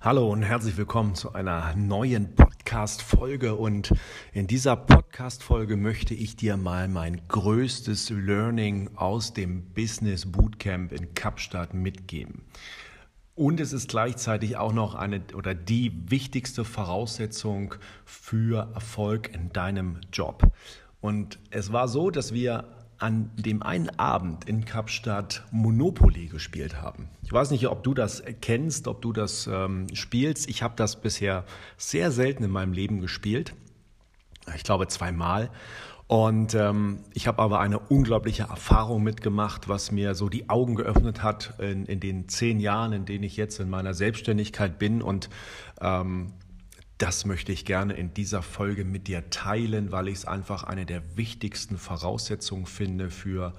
Hallo und herzlich willkommen zu einer neuen Podcast-Folge. Und in dieser Podcast-Folge möchte ich dir mal mein größtes Learning aus dem Business Bootcamp in Kapstadt mitgeben. Und es ist gleichzeitig auch noch eine oder die wichtigste Voraussetzung für Erfolg in deinem Job. Und es war so, dass wir an dem einen Abend in Kapstadt Monopoly gespielt haben. Ich weiß nicht, ob du das kennst, ob du das ähm, spielst. Ich habe das bisher sehr selten in meinem Leben gespielt. Ich glaube zweimal. Und ähm, ich habe aber eine unglaubliche Erfahrung mitgemacht, was mir so die Augen geöffnet hat in, in den zehn Jahren, in denen ich jetzt in meiner Selbstständigkeit bin. Und ähm, das möchte ich gerne in dieser Folge mit dir teilen, weil ich es einfach eine der wichtigsten Voraussetzungen finde für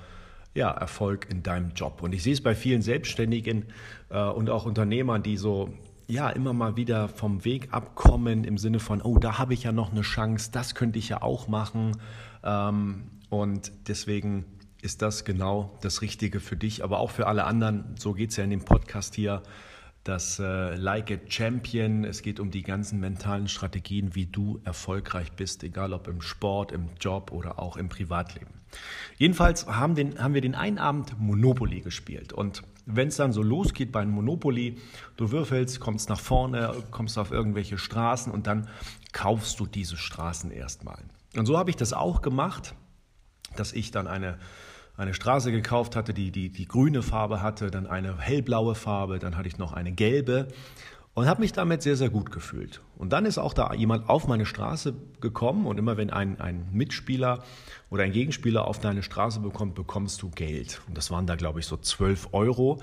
ja, Erfolg in deinem Job. Und ich sehe es bei vielen Selbstständigen äh, und auch Unternehmern, die so ja immer mal wieder vom Weg abkommen im Sinne von, oh, da habe ich ja noch eine Chance, das könnte ich ja auch machen. Ähm, und deswegen ist das genau das Richtige für dich, aber auch für alle anderen. So geht es ja in dem Podcast hier das äh, Like a Champion. Es geht um die ganzen mentalen Strategien, wie du erfolgreich bist, egal ob im Sport, im Job oder auch im Privatleben. Jedenfalls haben, den, haben wir den einen Abend Monopoly gespielt. Und wenn es dann so losgeht bei Monopoly, du würfelst, kommst nach vorne, kommst auf irgendwelche Straßen und dann kaufst du diese Straßen erstmal. Und so habe ich das auch gemacht, dass ich dann eine eine Straße gekauft hatte, die, die die grüne Farbe hatte, dann eine hellblaue Farbe, dann hatte ich noch eine gelbe und habe mich damit sehr, sehr gut gefühlt. Und dann ist auch da jemand auf meine Straße gekommen und immer wenn ein, ein Mitspieler oder ein Gegenspieler auf deine Straße bekommt, bekommst du Geld. Und das waren da, glaube ich, so 12 Euro.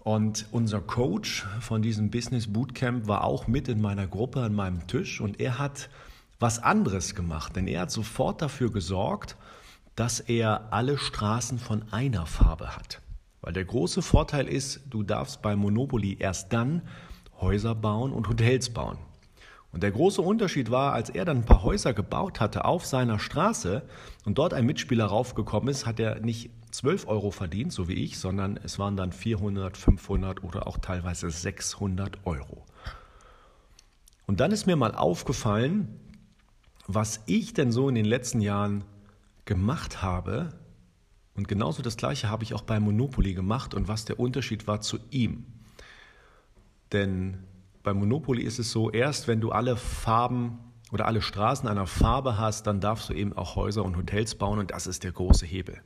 Und unser Coach von diesem Business Bootcamp war auch mit in meiner Gruppe an meinem Tisch und er hat was anderes gemacht, denn er hat sofort dafür gesorgt, dass er alle Straßen von einer Farbe hat. Weil der große Vorteil ist, du darfst bei Monopoly erst dann Häuser bauen und Hotels bauen. Und der große Unterschied war, als er dann ein paar Häuser gebaut hatte auf seiner Straße und dort ein Mitspieler raufgekommen ist, hat er nicht 12 Euro verdient, so wie ich, sondern es waren dann 400, 500 oder auch teilweise 600 Euro. Und dann ist mir mal aufgefallen, was ich denn so in den letzten Jahren gemacht habe, und genauso das gleiche habe ich auch bei Monopoly gemacht und was der Unterschied war zu ihm. Denn bei Monopoly ist es so, erst wenn du alle Farben oder alle Straßen einer Farbe hast, dann darfst du eben auch Häuser und Hotels bauen und das ist der große Hebel.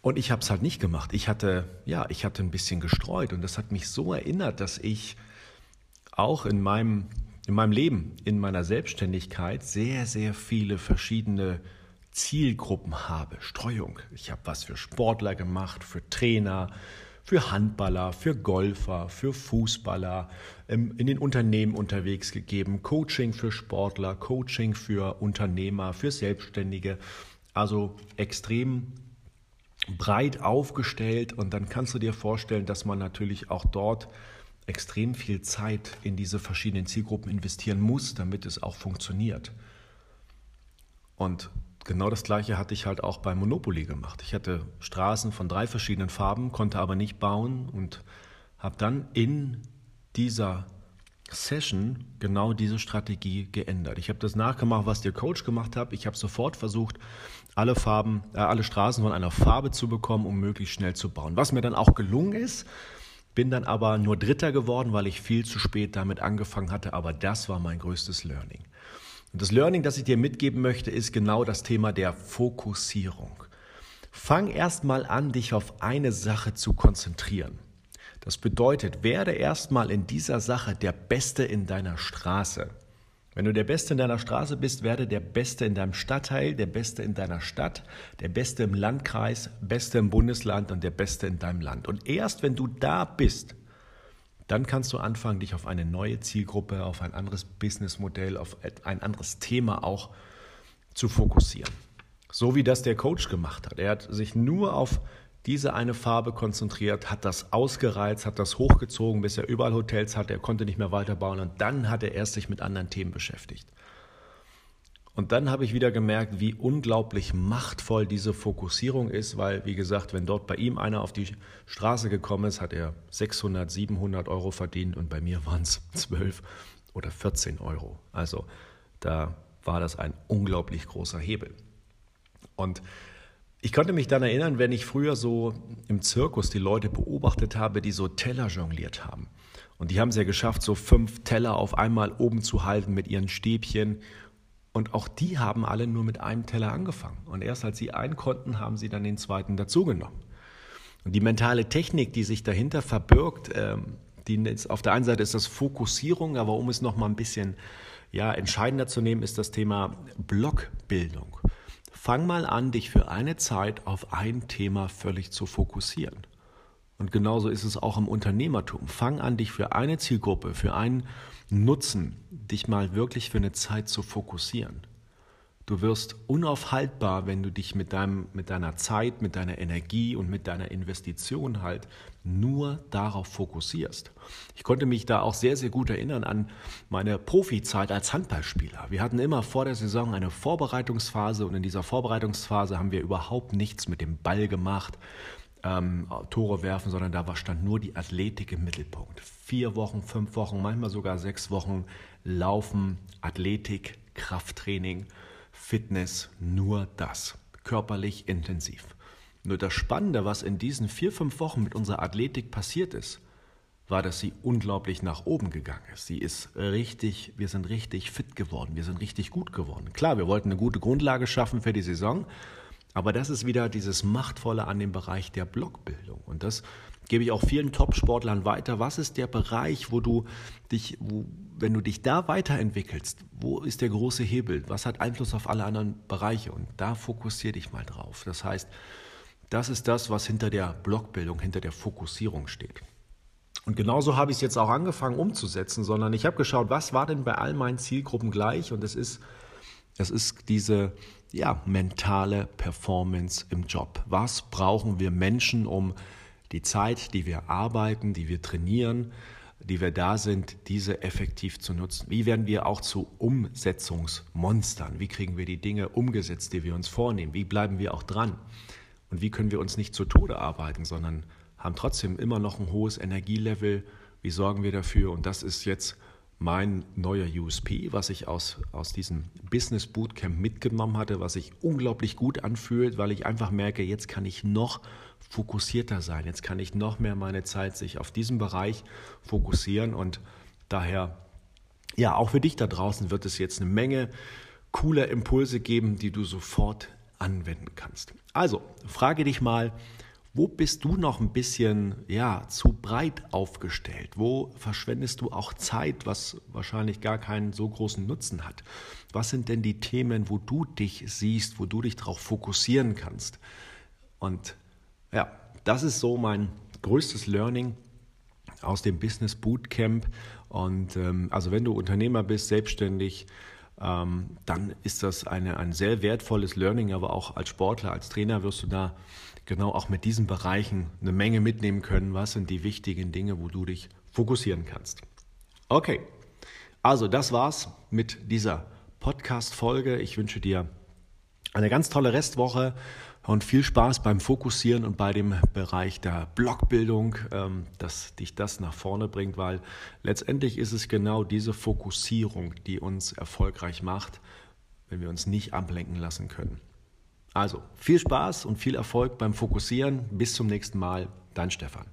Und ich habe es halt nicht gemacht. Ich hatte, ja, ich hatte ein bisschen gestreut und das hat mich so erinnert, dass ich auch in meinem, in meinem Leben, in meiner Selbstständigkeit sehr, sehr viele verschiedene Zielgruppen habe, Streuung. Ich habe was für Sportler gemacht, für Trainer, für Handballer, für Golfer, für Fußballer, ähm, in den Unternehmen unterwegs gegeben, Coaching für Sportler, Coaching für Unternehmer, für Selbstständige. Also extrem breit aufgestellt und dann kannst du dir vorstellen, dass man natürlich auch dort extrem viel Zeit in diese verschiedenen Zielgruppen investieren muss, damit es auch funktioniert. Und genau das gleiche hatte ich halt auch bei Monopoly gemacht. Ich hatte Straßen von drei verschiedenen Farben, konnte aber nicht bauen und habe dann in dieser Session genau diese Strategie geändert. Ich habe das nachgemacht, was der Coach gemacht hat. Ich habe sofort versucht, alle Farben, äh, alle Straßen von einer Farbe zu bekommen, um möglichst schnell zu bauen. Was mir dann auch gelungen ist, bin dann aber nur Dritter geworden, weil ich viel zu spät damit angefangen hatte. Aber das war mein größtes Learning. Und das Learning, das ich dir mitgeben möchte, ist genau das Thema der Fokussierung. Fang erstmal an, dich auf eine Sache zu konzentrieren. Das bedeutet, werde erstmal in dieser Sache der Beste in deiner Straße. Wenn du der Beste in deiner Straße bist, werde der Beste in deinem Stadtteil, der Beste in deiner Stadt, der Beste im Landkreis, Beste im Bundesland und der Beste in deinem Land. Und erst wenn du da bist, dann kannst du anfangen, dich auf eine neue Zielgruppe, auf ein anderes Businessmodell, auf ein anderes Thema auch zu fokussieren. So wie das der Coach gemacht hat. Er hat sich nur auf diese eine Farbe konzentriert, hat das ausgereizt, hat das hochgezogen, bis er überall Hotels hatte, er konnte nicht mehr weiterbauen und dann hat er erst sich mit anderen Themen beschäftigt. Und dann habe ich wieder gemerkt, wie unglaublich machtvoll diese Fokussierung ist, weil, wie gesagt, wenn dort bei ihm einer auf die Straße gekommen ist, hat er 600, 700 Euro verdient und bei mir waren es 12 oder 14 Euro. Also da war das ein unglaublich großer Hebel. Und ich konnte mich dann erinnern, wenn ich früher so im Zirkus die Leute beobachtet habe, die so Teller jongliert haben. Und die haben es ja geschafft, so fünf Teller auf einmal oben zu halten mit ihren Stäbchen. Und auch die haben alle nur mit einem Teller angefangen. Und erst als sie einen konnten, haben sie dann den zweiten dazugenommen. Und die mentale Technik, die sich dahinter verbirgt, ähm, die auf der einen Seite ist das Fokussierung, aber um es nochmal ein bisschen ja, entscheidender zu nehmen, ist das Thema Blockbildung. Fang mal an, dich für eine Zeit auf ein Thema völlig zu fokussieren. Und genauso ist es auch im Unternehmertum. Fang an, dich für eine Zielgruppe, für einen Nutzen, dich mal wirklich für eine Zeit zu fokussieren. Du wirst unaufhaltbar, wenn du dich mit, deinem, mit deiner Zeit, mit deiner Energie und mit deiner Investition halt nur darauf fokussierst. Ich konnte mich da auch sehr, sehr gut erinnern an meine Profizeit als Handballspieler. Wir hatten immer vor der Saison eine Vorbereitungsphase und in dieser Vorbereitungsphase haben wir überhaupt nichts mit dem Ball gemacht, ähm, Tore werfen, sondern da war, stand nur die Athletik im Mittelpunkt. Vier Wochen, fünf Wochen, manchmal sogar sechs Wochen Laufen, Athletik, Krafttraining Fitness nur das, körperlich intensiv. Nur das Spannende, was in diesen vier, fünf Wochen mit unserer Athletik passiert ist, war, dass sie unglaublich nach oben gegangen ist. Sie ist richtig, wir sind richtig fit geworden, wir sind richtig gut geworden. Klar, wir wollten eine gute Grundlage schaffen für die Saison, aber das ist wieder dieses Machtvolle an dem Bereich der Blockbildung. Und das gebe ich auch vielen Top-Sportlern weiter. Was ist der Bereich, wo du dich, wo, wenn du dich da weiterentwickelst, wo ist der große Hebel? Was hat Einfluss auf alle anderen Bereiche? Und da fokussiere dich mal drauf. Das heißt, das ist das, was hinter der Blockbildung, hinter der Fokussierung steht. Und genauso habe ich es jetzt auch angefangen umzusetzen, sondern ich habe geschaut, was war denn bei all meinen Zielgruppen gleich? Und es ist, es ist diese ja, mentale Performance im Job. Was brauchen wir Menschen, um die Zeit, die wir arbeiten, die wir trainieren, die wir da sind, diese effektiv zu nutzen? Wie werden wir auch zu Umsetzungsmonstern? Wie kriegen wir die Dinge umgesetzt, die wir uns vornehmen? Wie bleiben wir auch dran? Und wie können wir uns nicht zu Tode arbeiten, sondern haben trotzdem immer noch ein hohes Energielevel? Wie sorgen wir dafür? Und das ist jetzt mein neuer USP, was ich aus, aus diesem Business Bootcamp mitgenommen hatte, was sich unglaublich gut anfühlt, weil ich einfach merke, jetzt kann ich noch fokussierter sein, jetzt kann ich noch mehr meine Zeit sich auf diesen Bereich fokussieren und daher, ja, auch für dich da draußen wird es jetzt eine Menge cooler Impulse geben, die du sofort anwenden kannst. Also, frage dich mal, wo bist du noch ein bisschen ja, zu breit aufgestellt? Wo verschwendest du auch Zeit, was wahrscheinlich gar keinen so großen Nutzen hat? Was sind denn die Themen, wo du dich siehst, wo du dich darauf fokussieren kannst? Und ja, das ist so mein größtes Learning aus dem Business Bootcamp. Und ähm, also wenn du Unternehmer bist, selbstständig, ähm, dann ist das eine, ein sehr wertvolles Learning, aber auch als Sportler, als Trainer wirst du da genau auch mit diesen Bereichen eine Menge mitnehmen können. Was sind die wichtigen Dinge, wo du dich fokussieren kannst? Okay, also das war's mit dieser Podcast-Folge. Ich wünsche dir eine ganz tolle Restwoche und viel Spaß beim Fokussieren und bei dem Bereich der Blockbildung, ähm, dass dich das nach vorne bringt, weil letztendlich ist es genau diese Fokussierung, die uns erfolgreich macht, wenn wir uns nicht ablenken lassen können. Also viel Spaß und viel Erfolg beim Fokussieren. Bis zum nächsten Mal. Dein Stefan.